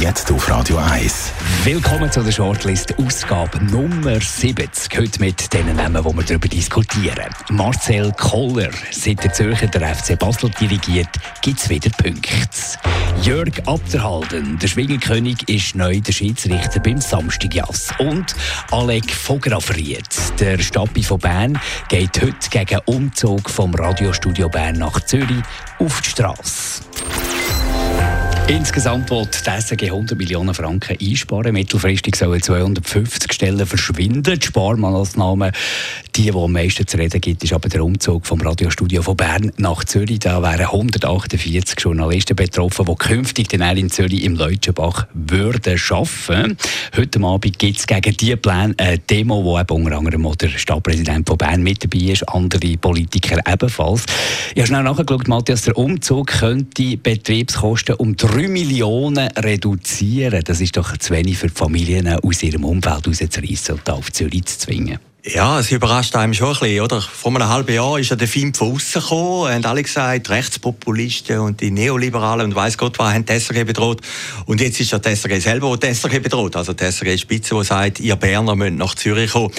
Jetzt auf Radio 1. Willkommen zu der Shortlist Ausgabe Nummer 70. Heute mit den Namen, die wir darüber diskutieren. Marcel Koller, seit der Zürcher der FC Basel dirigiert, gibt es wieder Punkte. Jörg Abderhalden, der Schwingerkönig, ist neu der Schiedsrichter beim Samstagjass. Und Alec Fograffried, der Stappi von Bern, geht heute gegen Umzug vom Radiostudio Bern nach Zürich auf die Straße. Insgesamt wird die SRG 100 Millionen Franken einsparen. Mittelfristig sollen 250 Stellen verschwinden. Die Sparmaßnahmen, die, die am meisten zu reden gibt, ist aber der Umzug vom Radiostudio von Bern nach Zürich. Da wären 148 Journalisten betroffen, die künftig dann in Zürich im Leutschenbach würden arbeiten. Heute Abend gibt es gegen diese Pläne eine Demo, wo eben unter anderem der Stadtpräsident von Bern mit dabei ist, andere Politiker ebenfalls. Ich habe schnell nachgeschaut, Matthias, der Umzug könnte Betriebskosten um 3 Millionen reduzieren. Das ist doch zu wenig für die Familien aus ihrem Umfeld rauszureissen und auf Zürich zu zwingen. Ja, es überrascht einem schon ein bisschen, oder? Vor einem halben Jahr ist ja der Film von außen gekommen, haben alle gesagt, Rechtspopulisten und die Neoliberalen und weiss Gott was haben die SRG bedroht. Und jetzt ist ja die SRG selber, die, die SRG bedroht. Also die SRG-Spitze, die sagt, ihr Berner müsst nach Zürich kommen.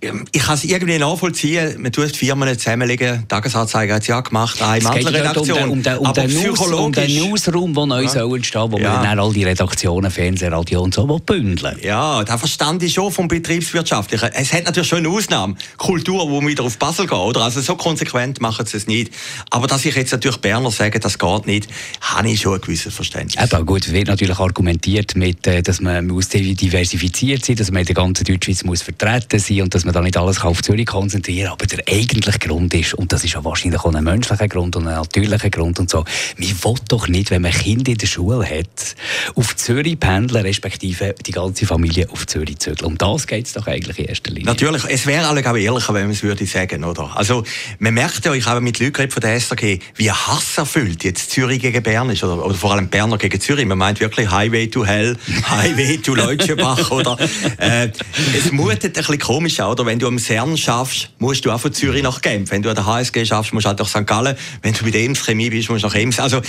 Ähm, ich kann es irgendwie nachvollziehen. Man tut Firmen zusammenlegen. Die Tagesanzeiger hat es ja gemacht, eine Mantelredaktion. Um den, um, den, um, den um den Newsroom, der neu ja. soll entstehen wo ja. man dann all die Redaktionen, Fernsehen, Radio und so bündeln Ja, da verstand ich schon vom Betriebswirtschaftlichen. Es hat natürlich schon eine Ausnahme. Kultur, wo wieder auf Basel geht, oder? Also so konsequent machen sie es nicht. Aber dass ich jetzt natürlich Berner sage, das geht nicht, habe ich schon ein gewisses Verständnis. Eben, gut, wird natürlich argumentiert mit, äh, dass man muss diversifiziert sein, dass man in der ganzen Deutschschweiz muss vertreten sein und dass man da nicht alles auf Zürich konzentrieren aber der eigentliche Grund ist, und das ist ja wahrscheinlich auch ein menschlicher Grund und ein natürlicher Grund und so, man will doch nicht, wenn man Kinder in der Schule hat, auf Zürich pendeln, respektive die ganze Familie auf Zürich zügeln. Um das geht es doch eigentlich in erster Linie. Natürlich, es wäre alle ehrlicher, wenn man es würde sagen, oder? Also, man merkt ja, ich habe mit Leuten von der SRG, wie hasserfüllt jetzt Zürich gegen Bern ist, oder, oder vor allem Berner gegen Zürich. Man meint wirklich Highway to Hell, Highway to Leutschenbach, oder? Äh, es mutet ein bisschen komisch an, oder? Wenn du am CERN schaffst, musst du auch von Zürich nach Genf. Wenn du an der HSG schaffst, musst du halt nach St. Gallen. Wenn du mit Ems Chemie bist, musst du nach Ems. Also,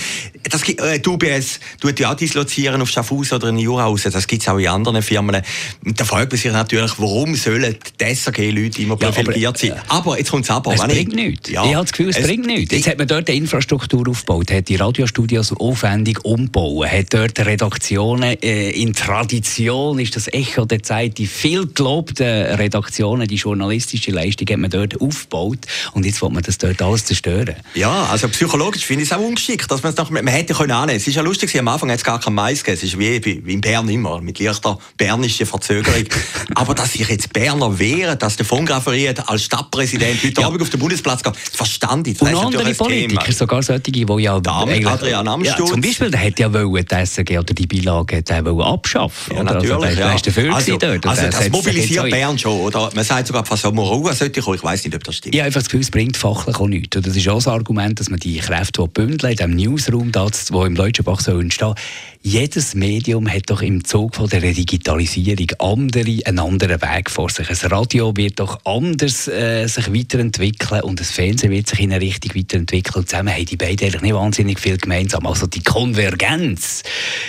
das, äh, die UBS tut ja auch dislozieren auf Schaffhausen oder in Jurahausen. Das gibt es auch in anderen Firmen. Und da fragt man sich natürlich, warum sollen die SRG-Leute immer privilegiert sein? Ja, aber, jetzt kommt es aber. Es bringt nichts. Ja, ich habe das Gefühl, es, es bringt nichts. Jetzt hat man dort eine Infrastruktur aufgebaut, hat die Radiostudios aufwendig umgebaut, hat dort Redaktionen äh, in Tradition, ist das Echo der Zeit, die viel gelobten Redaktionen, die Journalisten journalistische Leistung hat man dort aufgebaut und jetzt will man das dort alles zerstören. Ja, also psychologisch finde ich es auch ungeschickt, dass man es noch, man hätte können annehmen. Es ist ja lustig, am Anfang hat es gar kein Mais gegeben. Es ist wie, wie in Bern immer, mit leichter bernischer Verzögerung. Aber dass sich jetzt Berner wehren, dass der von Grafferiet als Stadtpräsident heute ja. Abend auf den Bundesplatz geht, verstand ich. Das und andere Politiker, Thema. sogar solche, die ja... Damit Adrian Amstutz. Ja, zum Beispiel, der hätte ja wollen, die SRG oder die Beilage abschaffen. Ja, natürlich. Also, der, der ja. also. Also, das, das mobilisiert Bern schon, oder? Man sagt sogar, Sommerruhe sollte kommen. Ich weiß nicht, ob das stimmt. Habe einfach das Gefühl, es bringt fachlich auch nichts. Und das ist auch das Argument, dass man die Kräfte bündeln in diesem Newsroom, das, wo im Leutschenbach soll entstehen jedes Medium hat doch im Zug von der Digitalisierung andere, einen anderen Weg vor sich. Ein Radio wird doch anders äh, sich weiterentwickeln und das Fernsehen wird sich in eine Richtung weiterentwickeln. Zusammen haben die beiden eigentlich nicht wahnsinnig viel gemeinsam. Also die Konvergenz,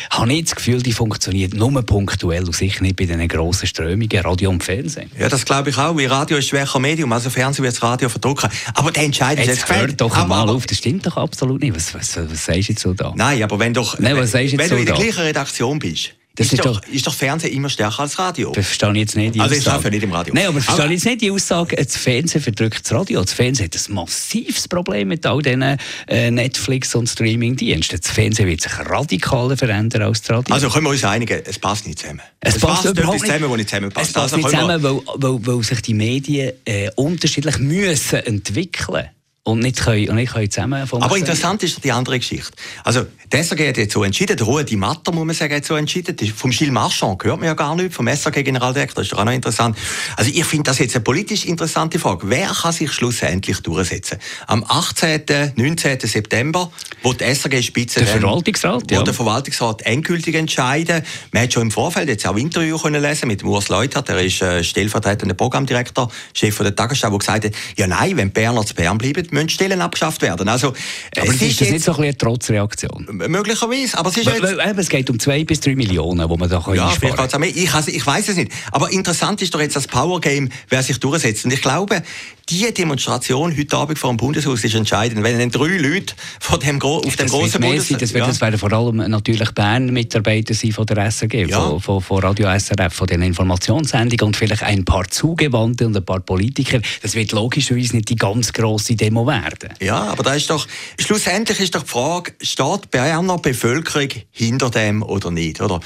habe ich das Gefühl, die funktioniert nur punktuell und sicher nicht bei diesen grossen Strömungen, Radio und Fernsehen. Ja, das glaube ich auch, weil Radio ist schwächer Medium, also Fernsehen wird das Radio verdrücken. Aber der Entscheid ist jetzt hört doch mal auf, das stimmt doch absolut nicht. Was, was, was sagst du jetzt so da? Nein, aber wenn doch... Nein, was sagst du jetzt so in der gleichen Redaktion bist, das ist, ist, doch, ist doch Fernsehen immer stärker als Radio. Das verstehe ich jetzt nicht. Die also ich arbeite nicht im Radio. Nein, aber verstehe jetzt nicht die Aussage, das Fernsehen verdrückt das Radio. Das Fernsehen hat ein massives Problem mit all diesen äh, Netflix- und Streaming-Diensten. Das Fernsehen wird sich radikaler verändern als das Radio. Also können wir uns einigen, es passt nicht zusammen. Es, es passt, passt überhaupt nicht zusammen, wo nicht zusammenpasst. Es passt also nicht zusammen, weil, weil, weil, sich die Medien äh, unterschiedlich müssen entwickeln müssen. Und nicht können, und nicht können zusammen Aber interessant ist die andere Geschichte. Also, der SAG hat jetzt so entschieden, der Ruhe die Matter, muss man sagen, hat so entschieden. Vom Gilles Marchand hört man ja gar nicht, vom SAG-Generaldirektor, ist doch auch noch interessant. Also, ich finde das jetzt eine politisch interessante Frage. Wer kann sich schlussendlich durchsetzen? Am 18., 19. September, wo die SAG-Spitze... Der Verwaltungsrat, ja. Wo der Verwaltungsrat endgültig entscheiden. Man hat schon im Vorfeld jetzt auch Interview können lesen mit Urs Leutert, der ist äh, stellvertretender Programmdirektor, Chef der Tagesschau, der gesagt hat, ja nein, wenn Berner zu Bern bleiben, müssen Stellen abgeschafft werden. Also, aber es ist, das nicht so ein eine Trotzreaktion? Möglicherweise, aber es ist weil, weil, Es geht um zwei bis drei Millionen, die man da kann ja, einsparen kann. Ich, also, ich weiß es nicht. Aber interessant ist doch jetzt das Power Game, wer sich durchsetzt. Und ich glaube, die Demonstration heute Abend vor dem Bundeshaus ist entscheidend. Wenn dann drei Leute von dem, auf dem großen Bundeshaus... Das, ja. das werden vor allem natürlich Bern-Mitarbeiter sein von der SRG, ja. von, von, von, Radio SRF, von den Informationssendungen und vielleicht ein paar Zugewandte und ein paar Politiker. Das wird logischerweise nicht die ganz grosse Demo werden. Ja, aber da ist doch... Schlussendlich ist doch die Frage, steht Berner Bevölkerung hinter dem oder nicht? Oder?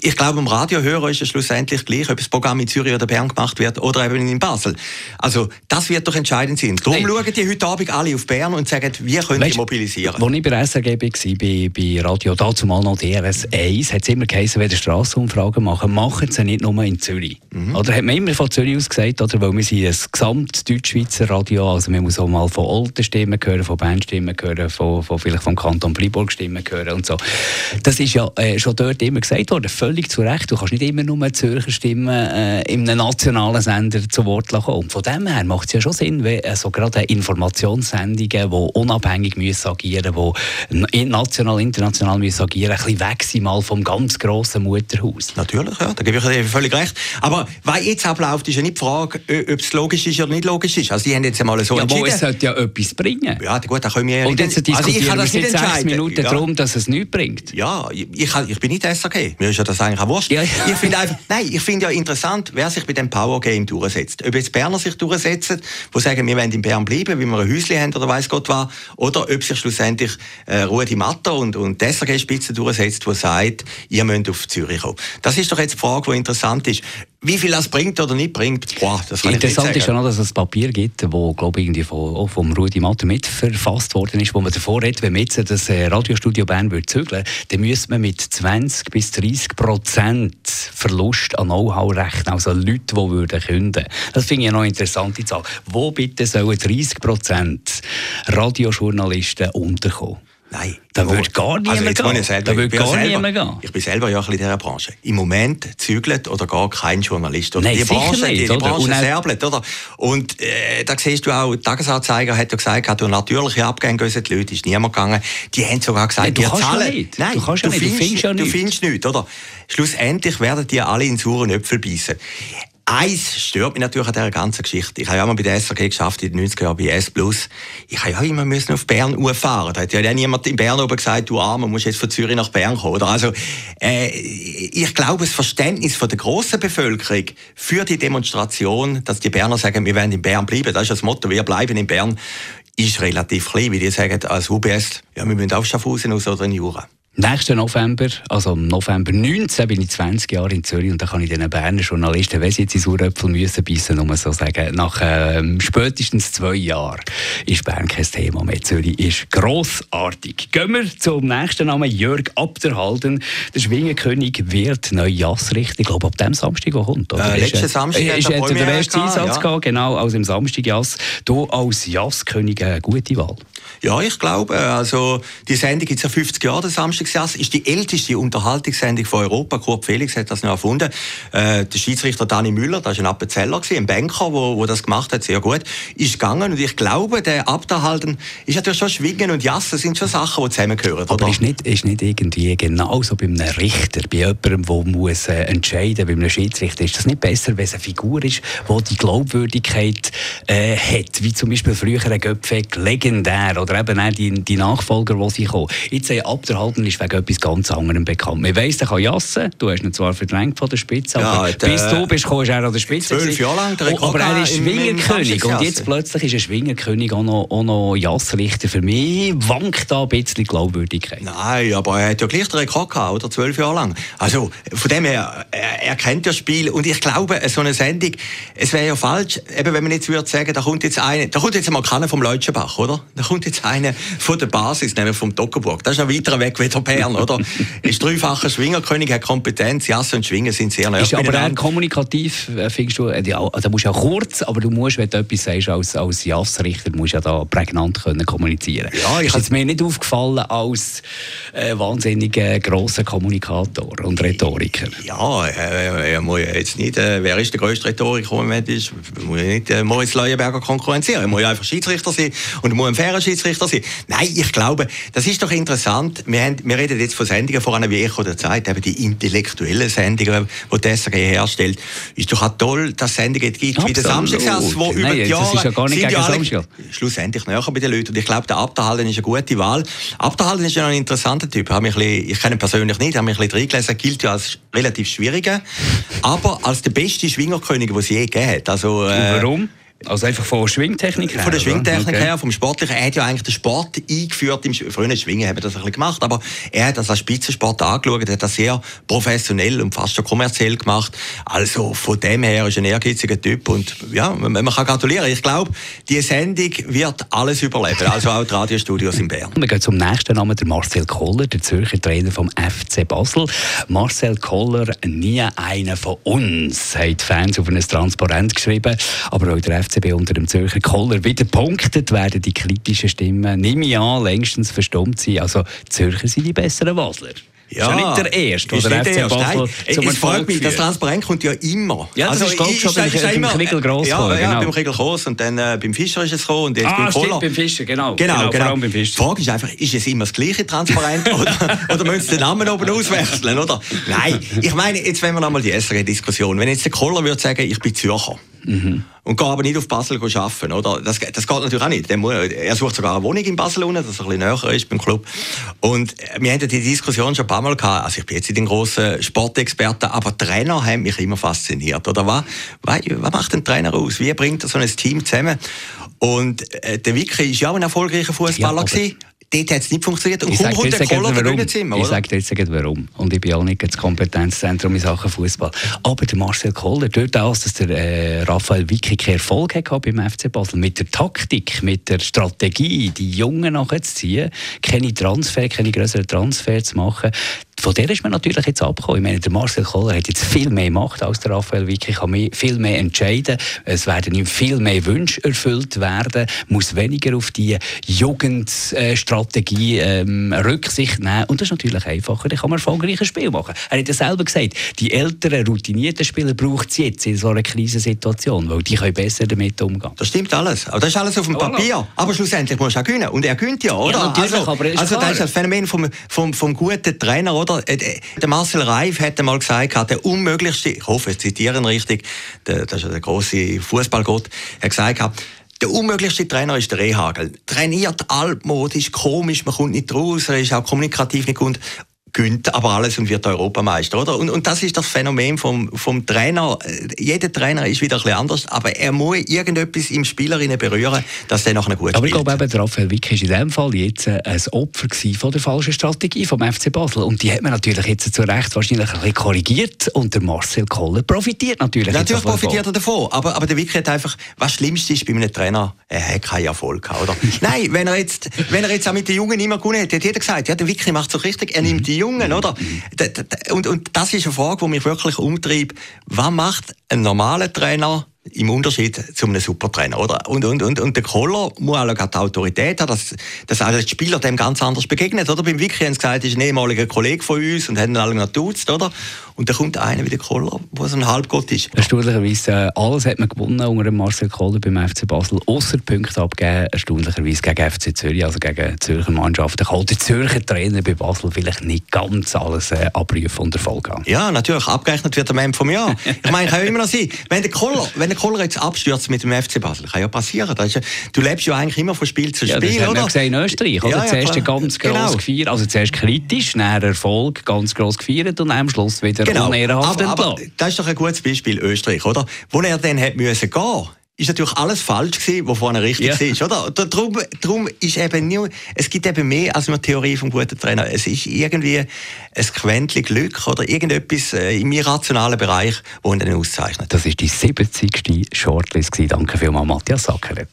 Ich glaube, im Radiohörer ist es schlussendlich gleich, ob das Programm in Zürich oder Bern gemacht wird oder eben in Basel. Also das wird doch entscheidend sein. Darum schauen die heute Abend alle auf Bern und sagen, wie können weißt, die mobilisieren. Als ich bei der SRG war, bei, bei Radio, dazu mal noch DRS 1, hat es immer geheißen, wenn ihr Strassenumfragen machen, machen sie nicht nur in Zürich. Mhm. Oder hat man immer von Zürich aus gesagt, oder, weil wir sind ein gesamt Deutschschweizer Radio, also man muss auch mal von Olten Stimmen hören, von Bern Stimmen hören, von, von vielleicht vom Kanton Freiburg Stimmen hören und so. Das ist ja äh, schon dort immer gesagt worden, völlig zu Recht. Du kannst nicht immer nur Zürcher Stimmen äh, in einem nationalen Sender zu Wort kommen. Von dem her macht es ja schon Sinn, wenn also gerade Informationssendungen, die unabhängig müssen agieren müssen, die national, international müssen agieren müssen, ein bisschen weg sind mal vom ganz grossen Mutterhaus. Natürlich, ja, da gebe ich dir völlig recht. Aber was jetzt abläuft, ist ja nicht die Frage, ob es logisch ist oder nicht logisch ist. Also die haben jetzt einmal so ja, entschieden. Aber es sollte ja etwas bringen. Ja, gut, da können wir Und jetzt diskutieren also ich kann das wir seit sechs Minuten ja. darum, dass es nichts bringt. Ja, ich, ich bin nicht SAG. Mir ist ja das eigentlich auch wurscht. Ja, ja. Ich finde einfach, nein, ich finde ja interessant, wer sich bei dem Power Game durchsetzt. Ob jetzt Berner sich durchsetzen, die sagen, wir wollen in Bern bleiben, wie wir ein Häuschen haben oder weiß Gott was, oder ob sich schlussendlich äh, Rudi Matter und, und die SRG-Spitze durchsetzt, die sagt, ihr müsst auf Zürich kommen. Das ist doch jetzt die Frage, die interessant ist. Wie viel das bringt oder nicht bringt, boah, das kann Interessant ich nicht sagen. ist schon, dass es ein Papier gibt, wo, glaube ich, irgendwie von, auch vom Rudi Matter mitverfasst worden ist, wo man davor redet, wenn man jetzt das äh, Radiostudio Bern würde zügeln, dann müsste man mit 20 bis 30 Prozent Verlust an Know-how rechnen, also Leute, die würden künden. Das finde ich eine noch interessante Zahl. Wo bitte sollen 30 Prozent Radiojournalisten unterkommen? Nein. Da würde gar niemand also gehen. Selber, da würde gar selber, niemand gehen. Ich bin selber ja ein bisschen in dieser Branche. Im Moment zügelt oder gar kein Journalist. Oder Nein, die Branche, nicht, die, die Branche serbelt, oder? Und äh, da siehst du auch, der Tagesanzeiger hat ja gesagt, durch natürliche Abgänge gehen die Leute, ist niemand gegangen. Die haben sogar gesagt, Nein, du wir zahlen. Nicht. Nein, du, kannst du, ja nicht. Findest, du findest ja nichts. Du findest nichts, oder? Schlussendlich werden die alle in sauren Äpfel beißen. Eins stört mich natürlich an dieser ganzen Geschichte. Ich habe ja mal bei der SRG geschafft, in den 90er Jahren bei S+. Plus. Ich habe ja immer müssen auf Bern fahren. Da hat ja niemand in Bern oben gesagt, du Arme, musst jetzt von Zürich nach Bern kommen. Oder? Also, äh, ich glaube, das Verständnis von der grossen Bevölkerung für die Demonstration, dass die Berner sagen, wir werden in Bern bleiben, das ist das Motto, wir bleiben in Bern, ist relativ klein, weil die sagen als UBS, ja, wir müssen auf Schaffhausen aus oder in Jura. Nächsten November, also im November 19, bin ich 20 Jahre in Zürich und da kann ich den Berner Journalisten, wenn sie jetzt in Sauröpfel müssen beißen, um so sagen, nach ähm, spätestens zwei Jahren ist Bern kein Thema mehr. Zürich ist grossartig. Gehen wir zum nächsten Namen, Jörg Abderhalden. Der Schwingenkönig wird neu Jass richten. Ich glaube, ab dem Samstag, der kommt. Oder? Äh, letzten Samstag äh, ist jetzt der erste Einsatz ja. gehabt, genau, also im Samstag Jass. Du als Jasskönig eine gute Wahl. Ja, ich glaube, also die Sendung gibt es ja 50 Jahre, der Samstagsjass, ist die älteste Unterhaltungssendung von Europa. Kurt Felix hat das noch erfunden. Äh, der Schiedsrichter Dani Müller, das war ein Appenzeller, ein Banker, wo, wo das gemacht hat, sehr gut, ist gegangen und ich glaube, der Abderhalten ist natürlich schon Schwingen und Jassen sind schon Sachen, die zusammengehören. Aber ist nicht, ist nicht irgendwie genauso bei einem Richter, bei jemandem, der muss äh, entscheiden bei einem Schiedsrichter, ist das nicht besser, wenn es eine Figur ist, die die Glaubwürdigkeit äh, hat, wie zum Beispiel früher ein Göpfeg, legendär, oder eben auch die, die Nachfolger, die sie kommen. Jetzt ein Abderhalten ist wegen etwas ganz anderem bekannt. Man weiss, er kann jassen, du hast ihn zwar verdrängt von der Spitze, ja, aber der, bis du bist, kommst er an der Spitze. Zwölf Jahre lang, der oh, Aber er ist Schwingerkönig und jetzt plötzlich ist ein Schwingerkönig auch noch, auch noch Jassrichter. Für mich wankt da ein bisschen Glaubwürdigkeit. Nein, aber er hat ja gleich den Rekord gehabt, oder? Zwölf Jahre lang. Also, von dem her, er, er kennt das Spiel und ich glaube, so eine Sendung, es wäre ja falsch, eben wenn man jetzt würde sagen, da kommt jetzt eine, da kommt jetzt mal keiner vom Leutschenbach, oder? Da kommt jetzt einer von der Basis, nämlich vom Dockerburg. Das ist noch weiter weg wie der Bern, oder? ist dreifacher Schwingerkönig, hat Kompetenz, Jasse und Schwingen sind sehr nah Ist aber auch kommunikativ, äh, findest du, äh, da musst du ja kurz, aber du musst, wenn du etwas sagst, als, als Jassrichter, musst du ja da prägnant können kommunizieren. Ja, ich ist mir nicht aufgefallen als äh, wahnsinnig äh, grosser Kommunikator und Rhetoriker. Ja, äh, er muss jetzt nicht, äh, wer ist der grösste Rhetoriker im Moment ist, muss nicht äh, Moritz Leuenberger konkurrenzieren. Er muss einfach Schiedsrichter sein und muss ein fairer Schiedsrichter sein. Nein, ich glaube, das ist doch interessant. Wir, haben, wir reden jetzt von Sendungen, vor allem wie Echo der Zeit, eben die intellektuellen Sendungen, die die SRG herstellt. Ist doch auch toll, dass es Sendungen gibt Absolut. wie der Samstagsass, wo über die Jahre... Das ist ja gar nicht gegen ja Samstag. Schlussendlich näher bei den Leuten. Und ich glaube, der Abderhalden ist eine gute Wahl. Abderhalden ist ja ein interessanter Typ. Ich, bisschen, ich kenne ihn persönlich nicht, habe mich ein bisschen reingelesen. gilt ja als relativ schwieriger, aber als der beste Schwingerkönig, den es je gegeben hat. Also, äh, warum? Also einfach von Schwingtechnik her? Von der Schwingtechnik okay. her, vom Sportlichen. Er hat ja eigentlich den Sport eingeführt. Im frühen Schwingen haben wir das ein bisschen gemacht, aber er hat das als Spitzensport angeschaut, er hat das sehr professionell und fast schon kommerziell gemacht. Also von dem her ist er ein ehrgeiziger Typ und ja, man, man kann gratulieren. Ich glaube, die Sendung wird alles überleben, also auch die Radiostudios in Bern. Wir gehen zum nächsten Namen, der Marcel Koller, der Zürcher Trainer vom FC Basel. Marcel Koller, nie einer von uns, haben die Fans auf ein Transparent geschrieben, aber auch der FC FCB unter dem Zürcher Koller wieder punktet, werden die kritischen Stimmen, nehme ich an, längstens verstummt sein. Also Zürcher sind die besseren Basler. Ja, ist ja nicht der Erste, der FC Basel zum Es freut mich, das Transparent kommt ja immer. Ja, das also, ist, ich, schon beim, beim Kriegel gross Ja, gekommen, ja genau. beim Kriegel gross und dann äh, beim Fischer ist es gekommen und jetzt ah, beim Kohler. beim Fischer, genau. Genau, genau, genau. Beim Fischer. Die Frage ist einfach, ist es immer das gleiche Transparent oder, oder müssen Sie den Namen oben auswechseln, oder? Nein, ich meine, jetzt wenn wir nochmal die SRG-Diskussion, wenn jetzt der Kohler würde sagen, ich bin Zürcher, Mhm. Und gehe aber nicht auf Basel arbeiten. Oder? Das, das geht natürlich auch nicht. Er sucht sogar eine Wohnung in Basel, unten, dass er ein bisschen näher ist beim Club. Und wir hatten die Diskussion schon ein paar Mal gehabt. Also ich bin jetzt nicht ein grosser Sportexperte, aber Trainer haben mich immer fasziniert. Oder was, was, macht ein Trainer aus? Wie bringt er so ein Team zusammen? Und äh, der Vicky war ja auch ein erfolgreicher Fußballer. Ja, dort hat es nicht funktioniert. Und kaum kommt der Koller warum. Zimmer, Ich sage dir jetzt warum. Und ich bin auch nicht das Kompetenzzentrum in Sachen Fußball. Aber der Marcel Koller, dort auch, dass der äh, Raphael Wickig Erfolg hatte beim FC Basel, mit der Taktik, mit der Strategie, die Jungen nachzuziehen, keine Transfer, keine größeren Transfer zu machen, von der ist man natürlich jetzt abgekommen. Ich meine, der Marcel Koller hat jetzt viel mehr Macht als der Raphael Wick. kann mehr, viel mehr entscheiden. Es werden ihm viel mehr Wünsche erfüllt werden. Muss weniger auf die Jugendstrategie ähm, Rücksicht nehmen. Und das ist natürlich einfacher. Dann kann man erfolgreich ein Spiel machen. Er hat ja selber gesagt, die älteren, routinierten Spieler braucht es jetzt in so einer Krisensituation, weil die können besser damit umgehen. Das stimmt alles. Aber das ist alles auf dem Papier. Aber schlussendlich muss er auch gewinnen. Und er gewinnt ja, oder? Ja, also, aber ist also das ist das Phänomen vom, vom, vom guten Trainer, oder? oder? Äh, der Marcel Reif hat einmal gesagt, der unmöglichste, ich hoffe, ich zitiere richtig, der, das ist der große Fußballgott, er gesagt, der unmöglichste Trainer ist der Rehagel. Trainiert altmodisch, komisch, man kommt nicht raus, er ist auch kommunikativ nicht gut gönnt aber alles und wird Europameister, oder? Und, und das ist das Phänomen vom, vom Trainer. Jeder Trainer ist wieder ein bisschen anders, aber er muss irgendetwas im Spielerinnen berühren, dass der noch eine gute Aber ich glaube eben, der Raphael Wick ist in diesem Fall jetzt ein Opfer von der falschen Strategie vom FC Basel. Und die hat man natürlich jetzt zu Recht wahrscheinlich ein bisschen korrigiert und der Marcel Koller profitiert natürlich Natürlich profitiert er davon, aber, aber der Wick hat einfach, was Schlimmste ist bei einem Trainer, er hat keinen Erfolg gehabt, oder? Nein, wenn er jetzt, wenn er jetzt auch mit den Jungen immer gewonnen hätte, hat jeder gesagt, ja, der Wick macht es so richtig, er nimmt die Jungen, oder? Und, und das ist eine Frage, die mich wirklich umtreibt. Was macht ein normaler Trainer im Unterschied zu einem Supertrainer, oder? Und, und, und, und der Koller muss auch die Autorität haben, dass, dass auch die Spieler dem ganz anders begegnen, oder? Beim Wiki haben sie gesagt, ist ein ehemaliger Kollege von uns und haben ihn alle noch duzt, oder? Und dann kommt einer wie der Koller, der so ein Halbgott ist. Erstaunlicherweise, äh, alles hat man gewonnen unter Marcel Koller beim FC Basel, außer Punkte abgeben, erstaunlicherweise gegen FC Zürich, also gegen Zürcher Mannschaften. Kann der Zürcher Trainer bei Basel vielleicht nicht ganz alles äh, abrufen und Erfolg haben? Ja, natürlich, abgerechnet wird am Ende vom Jahr. Ich meine, kann ja immer noch sein, wenn der Koller, wenn der Kohler jetzt abstürzt mit dem FC Basel, kann ja passieren. Ja, du lebst ja eigentlich immer von Spiel zu Spiel, ja, das oder? Das gesehen in Österreich, oder? Ja, ja, zuerst klar. ganz gross genau. gefeiert, also zuerst kritisch, dann Erfolg, ganz gross gefeiert und am Schluss wieder genau. unehrenhaft aber, aber das ist doch ein gutes Beispiel Österreich, oder? Wo er dann hat müssen gehen ist natürlich alles falsch gewesen, was vorne richtig ja. war, oder? Darum, darum ist eben nicht, es gibt eben mehr als nur die Theorie vom guten Trainer. Es ist irgendwie ein Quäntchen Glück oder irgendetwas äh, im irrationalen Bereich, wo ihn dann auszeichnet. Das ist die 70. Shortlist Danke vielmals, Matthias Sackeret.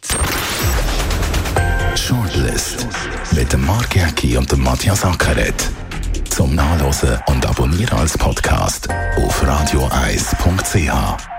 Shortlist mit dem Mark Jäcki und dem Matthias Ackeret. Zum Nachlesen und Abonnieren als Podcast auf radioeis.ch.